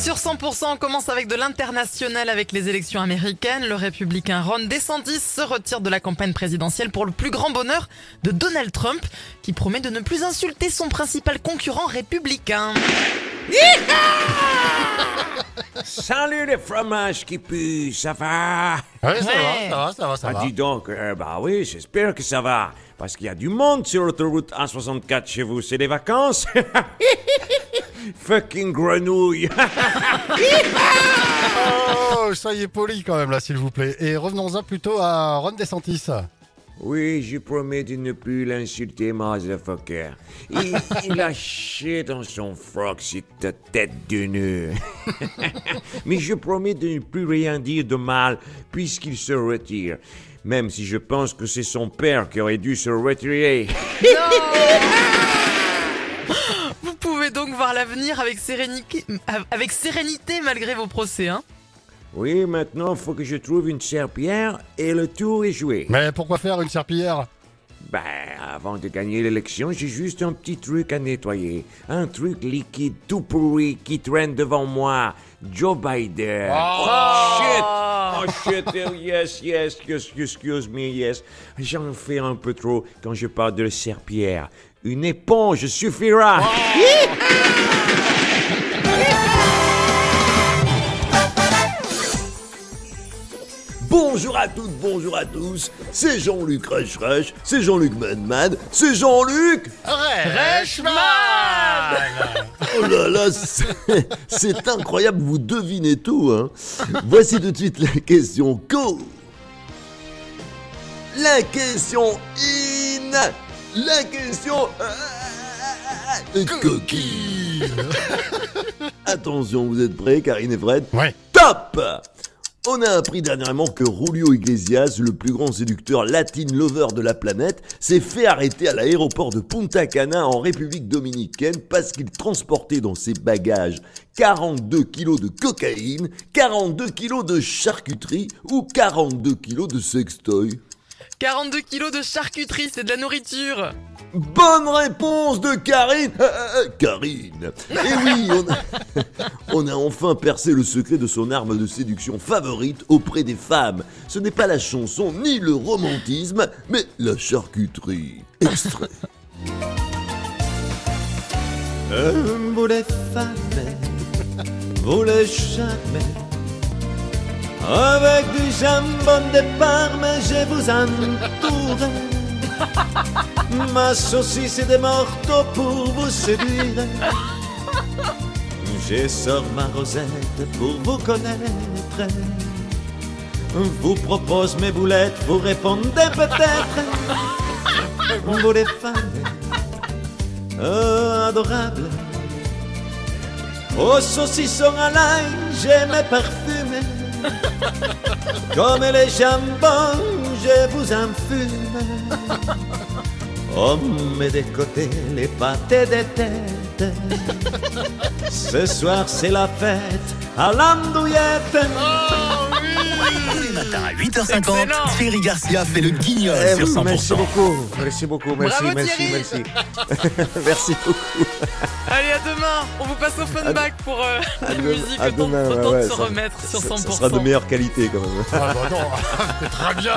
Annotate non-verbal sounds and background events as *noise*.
sur 100%, on commence avec de l'international avec les élections américaines. Le républicain Ron DeSantis se retire de la campagne présidentielle pour le plus grand bonheur de Donald Trump, qui promet de ne plus insulter son principal concurrent républicain. Salut les fromages qui puent, ça va? Oui, ça Ouais. va, ça va, ça va, ça Ah, va. dis donc, euh, bah oui, j'espère que ça va. Parce qu'il y a du monde sur l'autoroute A64 chez vous, c'est des vacances *laughs* Fucking grenouille *laughs* *laughs* Oh, soyez poli quand même là, s'il vous plaît. Et revenons-en plutôt à Ron DeSantis. Oui, je promets de ne plus l'insulter, motherfucker. Il, il a chié dans son froc, cette tête de nœud. *laughs* Mais je promets de ne plus rien dire de mal, puisqu'il se retire. Même si je pense que c'est son père qui aurait dû se retirer. *laughs* Vous pouvez donc voir l'avenir avec sérénité, avec sérénité malgré vos procès. Hein Oui, maintenant, faut que je trouve une serpillière et le tour est joué. Mais pourquoi faire une serpillière? Ben, avant de gagner l'élection, j'ai juste un petit truc à nettoyer. Un truc liquide tout pourri qui traîne devant moi. Joe Biden. Oh, shit! Oh shit, oh, yes, yes, excuse, excuse me, yes. J'en fais un peu trop quand je parle de serpillière. Une éponge suffira. Bonjour à toutes, bonjour à tous, c'est Jean-Luc Rush Rush, c'est Jean-Luc Manman, c'est Jean-Luc Oh là là, c'est- c'est incroyable, vous devinez tout, hein. Voici tout de suite la question co La question in. La question... euh, coquille. Attention, vous êtes prêts, Karine et Fred Ouais. Top On a appris dernièrement que Julio Iglesias, le plus grand séducteur latin lover de la planète, s'est fait arrêter à l'aéroport de Punta Cana en République dominicaine parce qu'il transportait dans ses bagages 42 kilos de cocaïne, 42 kilos de charcuterie ou 42 kilos de sextoy. 42 kilos de charcuterie, c'est de la nourriture. Bonne réponse de Karine Euh, euh, euh, Karine Et oui, on a, *laughs* on a enfin percé le secret de son arme de séduction favorite auprès des femmes. Ce n'est pas la chanson ni le romantisme, mais la charcuterie. Extrait. vous les femmes, vous les jamais. Avec du jambon de Parme, je vous entoure. *laughs* Ma saucisse est morceaux pour vous séduire. Je sors ma rosette pour vous connaître. Vous propose mes boulettes, vous répondez peut-être. Vous les femmes, oh, adorables. Au saucisson à l'ail, j'aime parfumer. Comme les jambons, je vous enfume. Oh, mais des côtés, les pâtés des têtes. *laughs* Ce soir, c'est la fête à l'andouillette. Tous les matins à 8h50, Excellent. Thierry Garcia fait le guignol Eh sur oui, 100%. merci beaucoup, merci beaucoup, merci, Bravo, merci, Thierry. merci. *laughs* merci beaucoup. Allez, à demain. On vous passe au fun back pour euh, la de- musique. à Autant, demain, ouais, autant ouais, de se ça- remettre sur 100%. Ça sera de meilleure qualité quand même. Ah bah non, *laughs* c'est très bien